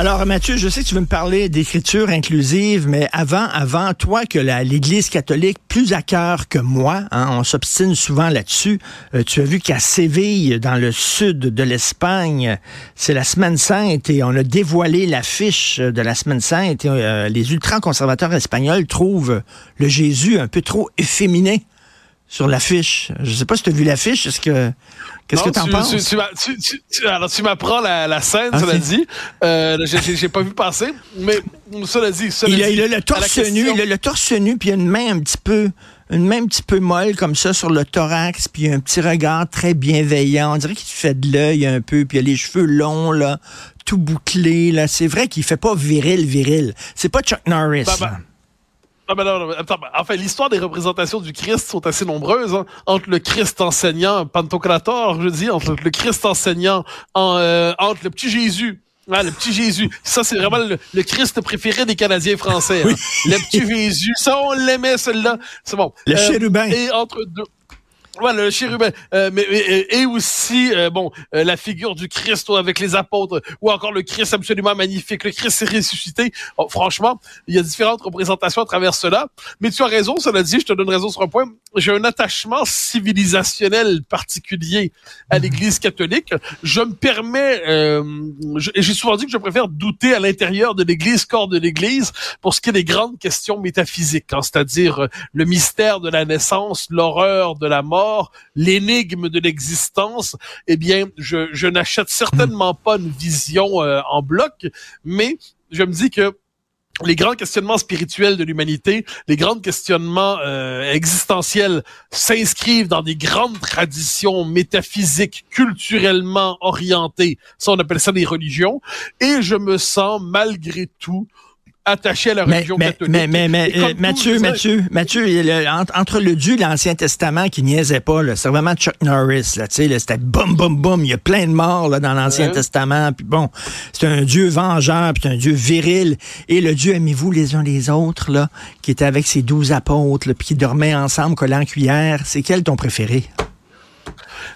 Alors Mathieu, je sais que tu veux me parler d'écriture inclusive, mais avant, avant, toi que l'Église catholique plus à cœur que moi, hein, on s'obstine souvent là-dessus. euh, tu as vu qu'à Séville, dans le sud de l'Espagne, c'est la Semaine Sainte et on a dévoilé l'affiche de la Semaine Sainte. Et, euh, les ultra-conservateurs espagnols trouvent le Jésus un peu trop efféminé sur l'affiche. Je sais pas si tu as vu l'affiche. Est-ce que qu'est-ce que t'en tu, penses? tu, tu, tu- alors, tu m'apprends la, la scène, Ok. cela dit. Euh, j'ai- pas vu passer, mais cela dit, cela Il a, dit, il a le torse nu, il a le torse nu, puis il a une main un petit peu, une main un petit peu molle comme ça sur le thorax, puis il a un petit regard très bienveillant. On dirait qu'il te fait de l'œil un peu, puis il a les cheveux longs là, tout bouclés là. C'est vrai qu'il fait pas viril, viril. C'est pas Chuck Norris. Bah, bah. Ah ben non, non, attends, enfin, l'histoire des représentations du Christ sont assez nombreuses. hein. Entre le Christ enseignant, Pantocrator, je dis, entre le Christ enseignant, en, euh, entre le petit Jésus. Ah, le petit Jésus. Ça, c'est vraiment le, le Christ préféré des Canadiens français. hein. Le petit Jésus. Ça, on l'aimait, celui-là. C'est bon. Le Euh, chérubin. Et entre deux. Voilà, le chérubin. Euh, mais, mais- et aussi, euh, bon, euh, la figure du Christ avec les apôtres, ou encore le Christ absolument magnifique, le Christ ressuscité. Oh, franchement, il y a différentes représentations à travers cela. Mais tu as raison, cela dit, je te donne raison sur un point. J'ai un attachement civilisationnel particulier à l'Église catholique. Je me permets, euh, j'ai souvent dit que je préfère douter à l'intérieur de l'Église qu'hors de l'Église pour ce qui est des grandes questions métaphysiques, hein, c'est-à-dire euh, le mystère de la naissance, l'horreur de la mort, l'énigme de l'existence. Eh bien, je, je n'achète certainement pas une vision euh, en bloc, mais je me dis que les grands questionnements spirituels de l'humanité, les grands questionnements euh, existentiels s'inscrivent dans des grandes traditions métaphysiques, culturellement orientées. Ça, on appelle ça des religions. Et je me sens malgré tout attaché à la religion mais, catholique. mais, euh, Mathieu, Mathieu, Mathieu, le- entre, le Dieu et l'Ancien Testament qui niaisait pas, c'est vraiment Chuck Norris, là, c'était boum, boum, boum, il y a plein de morts, là, dans l'Ancien Ouais. Testament, puis bon, c'est un Dieu vengeur, puis un Dieu viril, et le Dieu aimez-vous les uns les autres, là, qui était avec ses douze apôtres, là, puis qui dormaient ensemble, collant en cuillère, c'est quel ton préféré?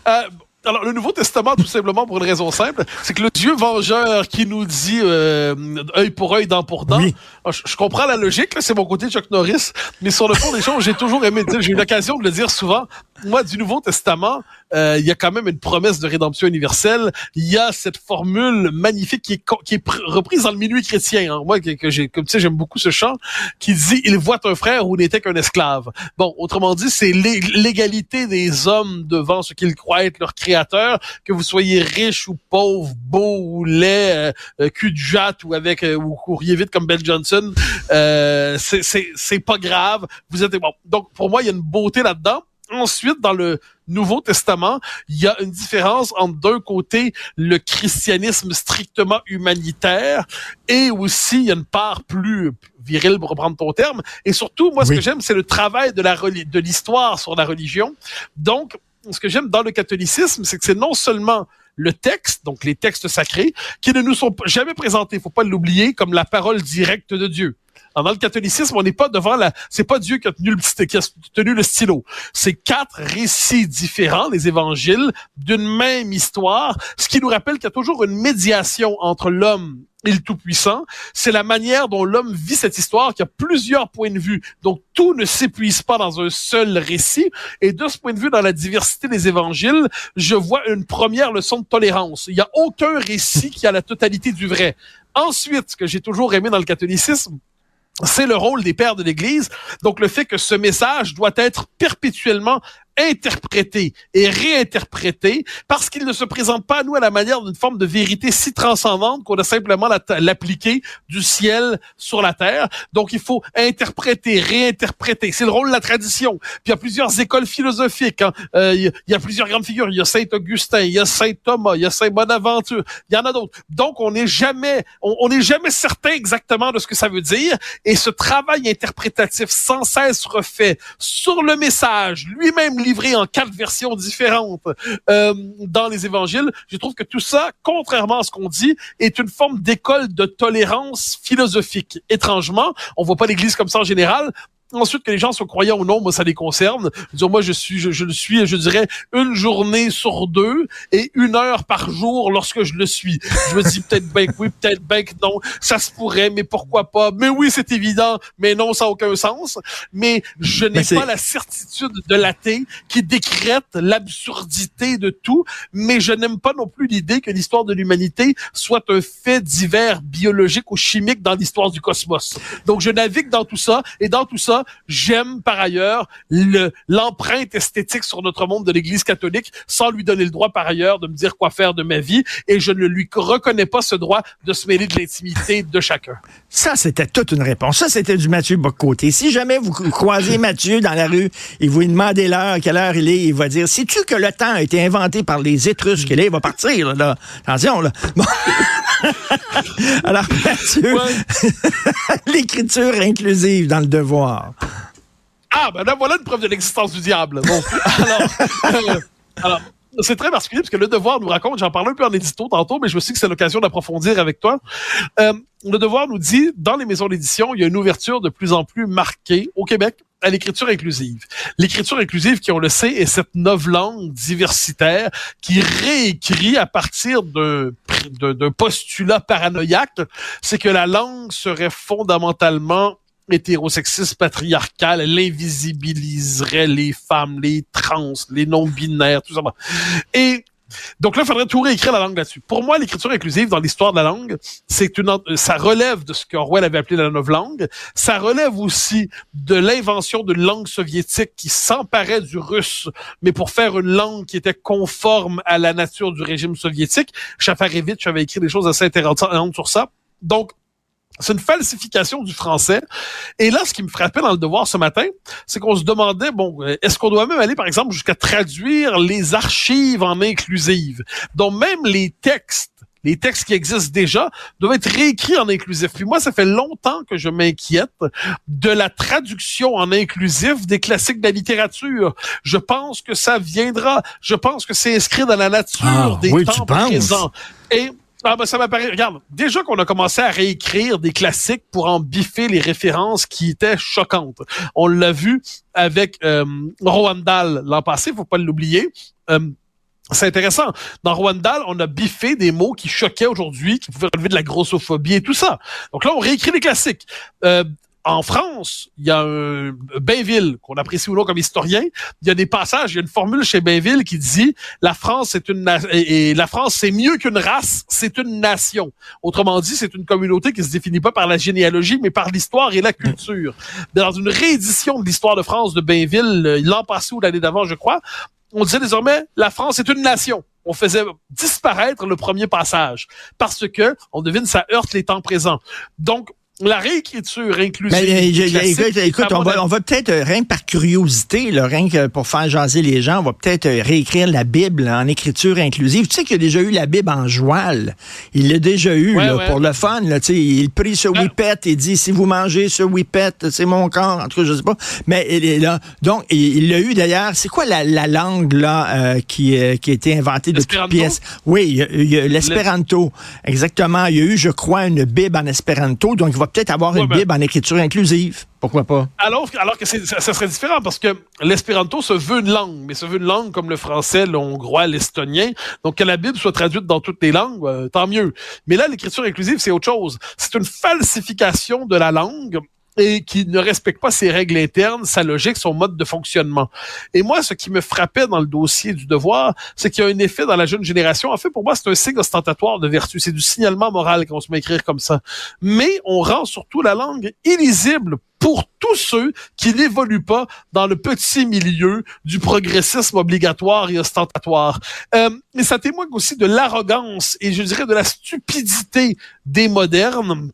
Euh, alors, le Nouveau Testament, tout simplement pour une raison simple, c'est que le Dieu vengeur qui nous dit euh, œil pour œil, dent pour dent, Oui. ah, je, je comprends la logique, c'est mon côté Chuck Norris, mais sur le fond des choses, j'ai toujours aimé dire, j'ai eu l'occasion de le dire souvent, moi, du Nouveau Testament, euh, il y a quand même une promesse de rédemption universelle, il y a cette formule magnifique qui est, qui est pr- reprise dans le minuit chrétien, hein. moi, que, comme tu sais, j'aime beaucoup ce chant, qui dit, il voit un frère où n'était qu'un esclave. Bon, autrement dit, c'est l'é- l'égalité des hommes devant ce qu'ils croient être leur créateur, que vous soyez riche ou pauvre, beau ou laid, euh, euh, cul de jatte ou avec euh, ou courrier vite comme Ben Johnson, euh, c'est c'est pas grave. Vous êtes bon. Donc pour moi, il y a une beauté là-dedans. Ensuite, dans le Nouveau Testament, il y a une différence entre d'un côté le christianisme strictement humanitaire et aussi il y a une part plus virile pour reprendre ton terme. Et surtout, moi, ce que j'aime, c'est le travail de la de l'histoire sur la religion. Donc, ce que j'aime dans le catholicisme, c'est que c'est non seulement le texte, donc les textes sacrés, qui ne nous sont jamais présentés, faut pas l'oublier, comme la parole directe de Dieu. Dans le catholicisme, on n'est pas devant la, c'est pas Dieu qui a tenu le petit, qui a tenu le stylo. C'est quatre récits différents, les évangiles, d'une même histoire, ce qui nous rappelle qu'il y a toujours une médiation entre l'homme et le Tout-Puissant. C'est la manière dont l'homme vit cette histoire, qui a plusieurs points de vue. Donc, tout ne s'épuise pas dans un seul récit. Et de ce point de vue, dans la diversité des évangiles, je vois une première leçon de tolérance. Il n'y a aucun récit qui a la totalité du vrai. Ensuite, ce que j'ai toujours aimé dans le catholicisme, c'est le rôle des pères de l'Église. Donc, le fait que ce message doit être perpétuellement interprété et réinterprété parce qu'il ne se présente pas à nous à la manière d'une forme de vérité si transcendante qu'on a simplement la- l'appliquer du ciel sur la terre. Donc, il faut interpréter, réinterpréter. C'est le rôle de la tradition. Puis, il y a plusieurs écoles philosophiques. hein. Euh, il, y a, plusieurs grandes figures. Il y a Saint Augustin, il y a Saint Thomas, il y a Saint Bonaventure. Il y en a d'autres. Donc, on n'est jamais, on n'est jamais certain exactement de ce que ça veut dire. Et ce travail interprétatif sans cesse refait sur le message, lui-même livré en quatre versions différentes euh, dans les évangiles. Je trouve que tout ça, contrairement à ce qu'on dit, est une forme d'école de tolérance philosophique. Étrangement, on voit pas l'Église comme ça en général, Ensuite, que les gens soient croyants ou non, moi, ça les concerne. Dire, moi, je suis, je, je, le suis, je dirais, une journée sur deux et une heure par jour lorsque je le suis. Je me dis peut-être ben que oui, peut-être ben que non. Ça se pourrait, mais pourquoi pas? Mais oui, c'est évident, mais non, ça n'a aucun sens. Mais je n'ai pas la certitude de l'athée qui décrète l'absurdité de tout, mais je n'aime pas non plus l'idée que l'histoire de l'humanité soit un fait divers biologique ou chimique dans l'histoire du cosmos. Donc, je navigue dans tout ça et dans tout ça, j'aime par ailleurs le l'empreinte esthétique sur notre monde de l'Église catholique, sans lui donner le droit par ailleurs de me dire quoi faire de ma vie, et je ne lui reconnais pas ce droit de se mêler de l'intimité de chacun. Ça, c'était toute une réponse. Ça, c'était du Mathieu Bocoté. Si jamais vous croisez Mathieu dans la rue et vous lui demandez l'heure, quelle heure il est, il va dire, sais-tu que le temps a été inventé par les Étrusques? Et là, il va partir, là. Attention, là. Bon. Alors, Mathieu, l'écriture inclusive dans le devoir. Ah, ben là, voilà une preuve de l'existence du diable. Bon, alors, euh, alors c'est très particulier parce que le devoir nous raconte, j'en parlais un peu en édito tantôt, mais je me suis que c'est l'occasion d'approfondir avec toi. Euh, le devoir nous dit, dans les maisons d'édition, il y a une ouverture de plus en plus marquée au Québec à l'écriture inclusive. L'écriture inclusive, qui on le sait, est cette langue diversitaire qui réécrit à partir d'un postulat paranoïaque, c'est que la langue serait fondamentalement hétérosexiste patriarcal, elle invisibiliserait les femmes, les trans, les non-binaires, tout ça. Et donc là, il faudrait tout réécrire la langue là-dessus. Pour moi, l'écriture inclusive dans l'histoire de la langue, c'est une, ça relève de ce qu'Orwell avait appelé la langue. Ça relève aussi de l'invention d'une langue soviétique qui s'emparait du russe, mais pour faire une langue qui était conforme à la nature du régime soviétique. Chafarevitch avait écrit des choses assez intéressantes sur ça. Donc, c'est une falsification du français. Et là, ce qui me frappait dans le devoir ce matin, c'est qu'on se demandait, bon, est-ce qu'on doit même aller, par exemple, jusqu'à traduire les archives en inclusive? Donc, même les textes les textes qui existent déjà doivent être réécrits en inclusif. Puis moi, ça fait longtemps que je m'inquiète de la traduction en inclusif des classiques de la littérature. Je pense que ça viendra. Je pense que c'est inscrit dans la nature ah, des oui, temps présents. Et ah ben ça m'apparaît. Regarde, déjà qu'on a commencé à réécrire des classiques pour en biffer les références qui étaient choquantes. On l'a vu avec euh, Roald Dahl l'an passé, faut pas l'oublier. Euh, c'est intéressant. Dans Rwanda, on a biffé des mots qui choquaient aujourd'hui, qui pouvaient relever de la grossophobie et tout ça. Donc là, on réécrit les classiques. Euh, en France, il y a un Bainville, qu'on apprécie ou non comme historien, il y a des passages, il y a une formule chez Bainville qui dit la France est une et la France c'est mieux qu'une race, c'est une nation. Autrement dit, c'est une communauté qui se définit pas par la généalogie, mais par l'histoire et la culture. Dans une réédition de l'histoire de France de Bainville, l'an passé ou l'année d'avant, je crois, on disait désormais la France est une nation. On faisait disparaître le premier passage parce que on devine ça heurte les temps présents. Donc la réécriture inclusive. Ben, écoute, on va, on va peut-être, euh, rien que par curiosité, là, rien que pour faire jaser les gens, on va peut-être euh, réécrire la Bible en écriture inclusive. Tu sais qu'il y a déjà eu la Bible en joual. Il l'a déjà eu là, pour le fun. Là, tu sais, il prie ce whippet et dit si vous mangez ce whippet, c'est mon corps. En tout cas, je sais pas. Mais il est là. Donc, il l'a eu d'ailleurs. C'est quoi la, la, langue là euh, qui, qui a été inventée de toutes pièces? Oui, l'espéranto. Exactement. Il y a eu, je crois, une Bible en espéranto. Donc, il va peut-être avoir une ben Bible en écriture inclusive. Pourquoi pas? Alors, alors que ça, ça, serait différent parce que l'espéranto se veut une langue, mais se veut une langue comme le français, le hongrois, l'estonien. Donc, que la Bible soit traduite dans toutes les langues, euh, tant mieux. Mais là, l'écriture inclusive, c'est autre chose. C'est une falsification de la langue et qui ne respecte pas ses règles internes, sa logique, son mode de fonctionnement. Et moi, ce qui me frappait dans le dossier du devoir, c'est qu'il y a un effet dans la jeune génération. En fait, pour moi, c'est un signe ostentatoire de vertu. C'est du signalement moral qu'on se met à écrire comme ça. Mais on rend surtout la langue illisible pour tous ceux qui n'évoluent pas dans le petit milieu du progressisme obligatoire et ostentatoire. Euh, ça témoigne aussi de l'arrogance et je dirais de la stupidité des modernes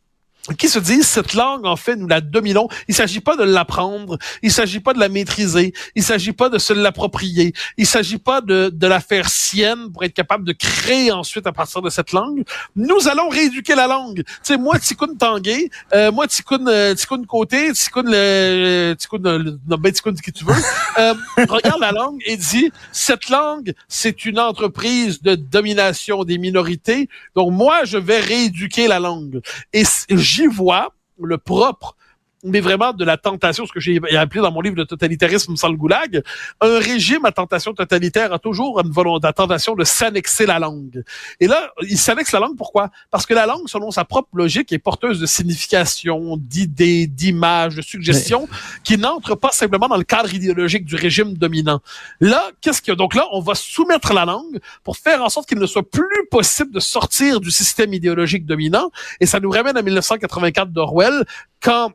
qui se disent cette langue en fait nous la dominons. Il s'agit pas de l'apprendre, il s'agit pas de la maîtriser, il s'agit pas de se l'approprier, il s'agit pas de, de la faire sienne pour être capable de créer ensuite à partir de cette langue. Nous allons rééduquer la langue. Tu sais moi Tikkun Tanguay, euh, moi Tikkun euh, Tikkun Côté, Tikkun le Tikkun le, non, ben, Tikkun qui tu veux. Euh, regarde la langue et dit cette langue c'est une entreprise de domination des minorités. Donc moi je vais rééduquer la langue et j'y vois le propre mais vraiment de la tentation, ce que j'ai appelé dans mon livre de totalitarisme sans le goulag, un régime à tentation totalitaire a toujours une volonté, la tentation de s'annexer la langue. Et là, il s'annexe la langue pourquoi? Parce que la langue, selon sa propre logique, est porteuse de signification, d'idées, d'images, de suggestions, qui n'entrent pas simplement dans le cadre idéologique du régime dominant. Là, qu'est-ce que, donc là, on va soumettre la langue pour faire en sorte qu'il ne soit plus possible de sortir du système idéologique dominant. Et ça nous ramène à 1984 d'Orwell, quand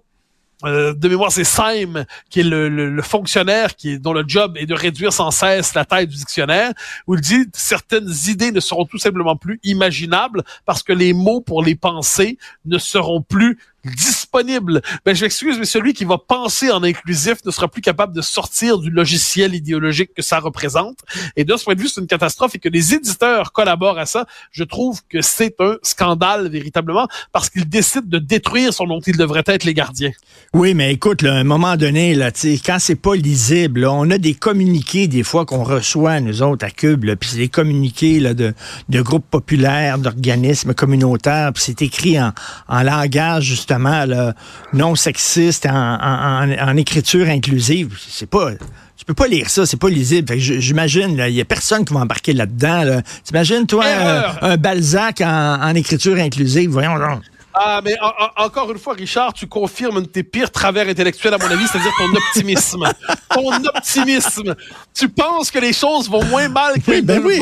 euh, de mémoire, c'est Syme, qui est le, fonctionnaire qui est, dont le job est de réduire sans cesse la taille du dictionnaire, où il dit certaines idées ne seront tout simplement plus imaginables parce que les mots pour les penser ne seront plus disponible. Ben, je m'excuse, mais celui qui va penser en inclusif ne sera plus capable de sortir du logiciel idéologique que ça représente. Et de ce point de vue, c'est une catastrophe et que les éditeurs collaborent à ça. Je trouve que c'est un scandale véritablement parce qu'ils décident de détruire ce dont ils devraient être les gardiens. Oui, mais écoute, à un moment donné, là, quand c'est pas lisible, on a des communiqués des fois qu'on reçoit, nous autres, à Cube, puis c'est des communiqués là, de, de groupes populaires, d'organismes communautaires, puis c'est écrit en, en langage, justement, non sexiste en, écriture inclusive. C'est pas. Tu peux pas lire ça, c'est pas lisible. J'imagine, il y a personne qui va embarquer là-dedans. Là. T'imagines, toi, euh, un Balzac en, écriture inclusive, voyons donc. Ah, mais encore une fois, Richard, tu confirmes un de tes pires travers intellectuels, à mon avis, c'est-à-dire ton optimisme. ton optimisme. Tu penses que les choses vont moins mal que ben oui.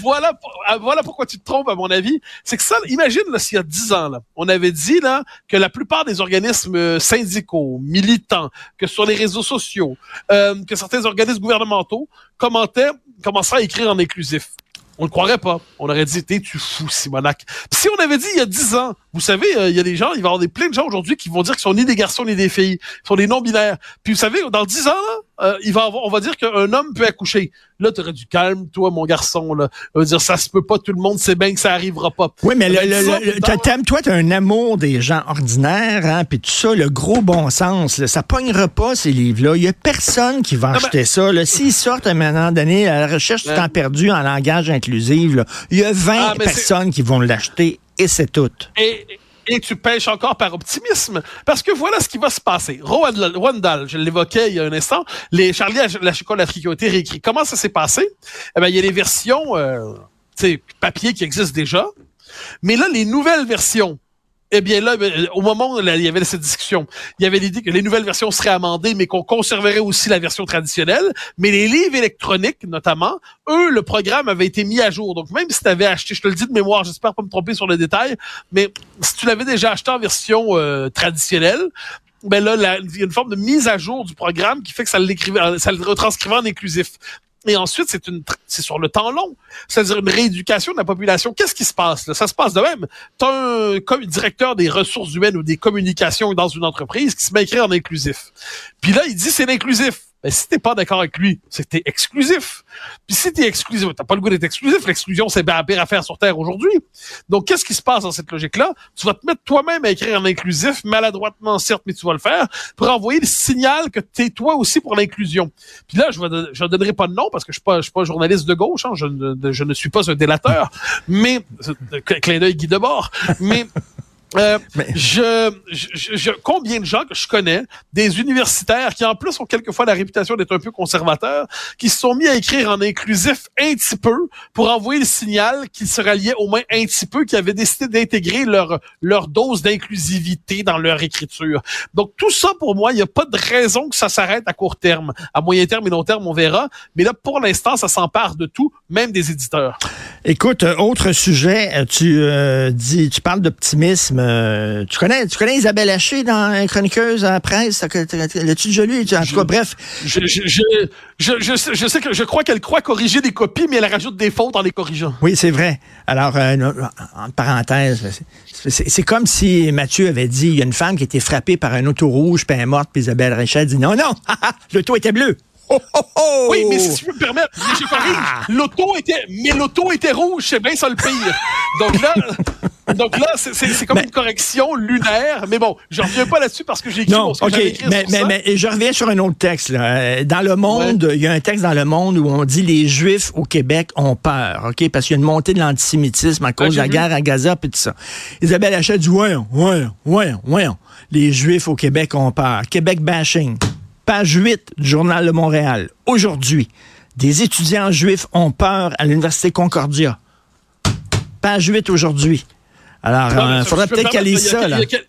Voilà, ah, voilà pourquoi tu te trompes, à mon avis. C'est que ça, imagine, là, s'il y a dix ans, là, on avait dit, là, que la plupart des organismes syndicaux, militants, que sur les réseaux sociaux, euh, que certains organismes gouvernementaux commentaient, commençaient à écrire en inclusif. On ne croirait pas. On aurait dit, t'es tu fou, Simonac? si on avait dit il y a dix ans, vous savez, euh, il y a des gens, il va y avoir des, plein de gens aujourd'hui qui vont dire qu'ils sont ni des garçons ni des filles, ils sont des non-binaires. Puis vous savez, dans dix ans, là, euh, il va avoir, on va dire qu'un homme peut accoucher. Là, tu aurais du calme, toi, mon garçon. Là. On va dire, ça se peut pas, tout le monde sait bien que ça arrivera pas. Oui, mais le, le, toi, tu as un amour des gens ordinaires, hein, puis tout ça, le gros bon sens, là, ça pognera pas, ces livres-là. Il y a personne qui va acheter ça. S'ils sortent à un moment donné, à la recherche du temps perdu en langage inclusif, il y a 20 ah, personnes qui vont l'acheter et c'est tout. Et, et tu pêches encore par optimisme. Parce que voilà ce qui va se passer. Rwandal, je l'évoquais il y a un instant, les Charlie la chocolaterie qui ont été. Comment ça s'est passé? Eh ben, il y a les versions euh, papier qui existent déjà. Mais là, les nouvelles versions eh bien là, euh, au moment où il y avait cette discussion, il y avait l'idée que les nouvelles versions seraient amendées, mais qu'on conserverait aussi la version traditionnelle. Mais les livres électroniques, notamment, eux, le programme avait été mis à jour. Donc même si tu avais acheté, je te le dis de mémoire, j'espère pas me tromper sur le détail, mais si tu l'avais déjà acheté en version euh, traditionnelle, ben là, il y a une forme de mise à jour du programme qui fait que ça ça le retranscrivait en inclusif. Et ensuite, c'est sur le temps long. C'est-à-dire une rééducation de la population. Qu'est-ce qui se passe? Là? Ça se passe de même. Tu as un comme directeur des ressources humaines ou des communications dans une entreprise qui se met à écrire en inclusif. Puis là, il dit c'est l'inclusif. Ben, si t'es pas d'accord avec lui, c'est que t'es exclusif. Puis si t'es exclusif, t'as pas le goût d'être exclusif, l'exclusion, c'est la pire affaire sur Terre aujourd'hui. Donc, qu'est-ce qui se passe dans cette logique-là? Tu vas te mettre toi-même à écrire en inclusif, maladroitement, certes, mais tu vas le faire, pour envoyer le signal que t'es toi aussi pour l'inclusion. Puis là, je ne donnerai pas de nom parce que je suis pas, suis pas journaliste de gauche, hein, je, ne, je ne suis pas un délateur, mais, clin d'œil Guy Debord, mais euh, je, je, combien de gens que je connais, des universitaires qui en plus ont quelquefois la réputation d'être un peu conservateurs, qui se sont mis à écrire en inclusif un petit peu pour envoyer le signal qu'ils se ralliaient au moins un petit peu, qui avaient décidé d'intégrer leur leur dose d'inclusivité dans leur écriture. Donc tout ça pour moi, il n'y a pas de raison que ça s'arrête à court terme. À moyen terme et long terme, on verra. Mais là, pour l'instant, ça s'empare de tout, même des éditeurs. Écoute, euh, autre sujet, euh, tu euh, dis, tu parles d'optimisme. Euh, tu connais, tu connais Isabelle Haché dans Chroniqueuse à la presse? L'as-tu déjà lu? En tout cas, bref. Je, je, je, je, sais, que je crois qu'elle croit corriger des copies, mais elle rajoute des fautes en les corrigeant. Oui, c'est vrai. Alors, euh, en parenthèse, c'est comme si Mathieu avait dit, il y a une femme qui a été frappée par un auto rouge, puis elle est morte, puis Isabelle Richard dit, non, non, l'auto était bleu. Oh, oh, oh! Oui, mais si je peux me permettre, mais j'ai pas ri. L'auto était, mais l'auto était rouge, c'est bien ça le pire. Donc là, donc là, c'est- comme Mais- une correction lunaire. Mais bon, je reviens pas là-dessus parce que j'ai écrit Non, ce que OK, écrit mais, mais, ça. mais je reviens sur un autre texte. Là. Euh, Dans le monde, il y a un texte dans le monde où on dit les Juifs au Québec ont peur, OK? Parce qu'il y a une montée de l'antisémitisme à cause de la vu. guerre à Gaza et tout ça. Isabelle Hachette dit, voyons, voyons, voyons, voyons. Les Juifs au Québec ont peur. Québec bashing. Page 8 du Journal de Montréal. Aujourd'hui, des étudiants juifs ont peur à l'Université Concordia. Page 8 aujourd'hui. Alors, mais il faudrait peut-être me qu'elle lise permettre, ça, là. quel-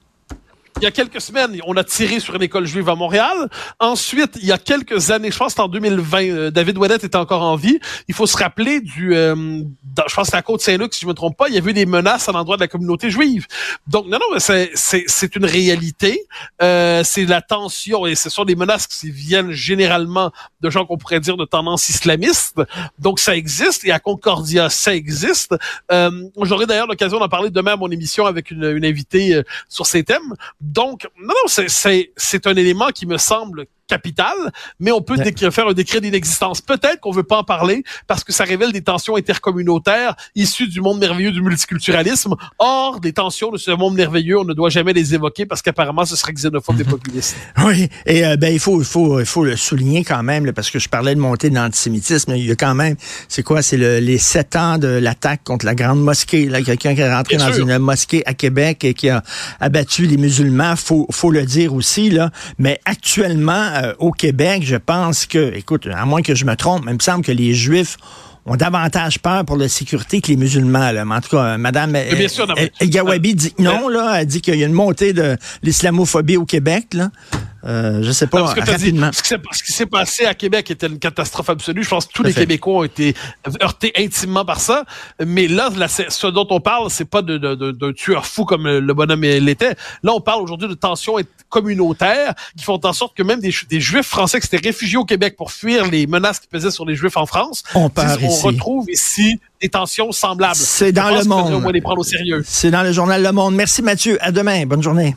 Il y a quelques semaines, on a tiré sur une école juive à Montréal. Ensuite, il y a quelques années, je pense que en 2020, euh, David Ouellet était encore en vie. Il faut se rappeler du, euh, je pense que c'est à Côte-Saint-Luc, si je me trompe pas, il y avait eu des menaces à l'endroit de la communauté juive. Donc, non, non, c'est une réalité. Euh, c'est la tension et ce sont des menaces qui viennent généralement de gens qu'on pourrait dire de tendance islamiste. Donc, ça existe et à Concordia, ça existe. Euh, J'aurai d'ailleurs l'occasion d'en parler demain à mon émission avec une, une invitée euh, sur ces thèmes. Donc, non, non, c'est- un élément qui me semble mais on peut Ouais. décrire- faire un décret d'inexistence. Peut-être qu'on veut pas en parler parce que ça révèle des tensions intercommunautaires issues du monde merveilleux du multiculturalisme. Or, des tensions de ce monde merveilleux, on ne doit jamais les évoquer parce qu'apparemment, ce serait xénophobe et populiste. Oui, et euh, ben il faut, il faut, il faut le souligner quand même, là, parce que je parlais de montée de l'antisémitisme. Il y a quand même, c'est quoi, c'est le- les sept ans de l'attaque contre la grande mosquée. Là, quelqu'un qui est rentré Bien dans sûr. une mosquée à Québec et qui a abattu les musulmans. Faut, faut le dire aussi là. Mais actuellement euh, au Québec, je pense que, écoute, à moins que je me trompe, mais il me semble que les Juifs ont davantage peur pour la sécurité que les musulmans. Là. Mais en tout cas, Madame Mais bien sûr, non, mais- El Gawabi dit que non, là. Elle dit qu'il y a une montée de l'islamophobie au Québec, là. Euh, je sais pas, Non, parce que dit, rapidement. ce qui s'est- passé à Québec était une catastrophe absolue. Je pense que tous les fait. Québécois ont été heurtés intimement par ça. Mais là, ce dont on parle, c'est pas de- de- de- d'un tueur fou comme le bonhomme l'était. Là, on parle aujourd'hui de tensions communautaires qui font en sorte que même des, Ju- des Juifs français qui s'étaient réfugiés au Québec pour fuir les menaces qui pesaient sur les Juifs en France, On on ici. retrouve ici des tensions semblables. C'est dans le monde. au moins les prendre au sérieux. C'est dans le journal Le Monde. Merci Mathieu. À demain. Bonne journée.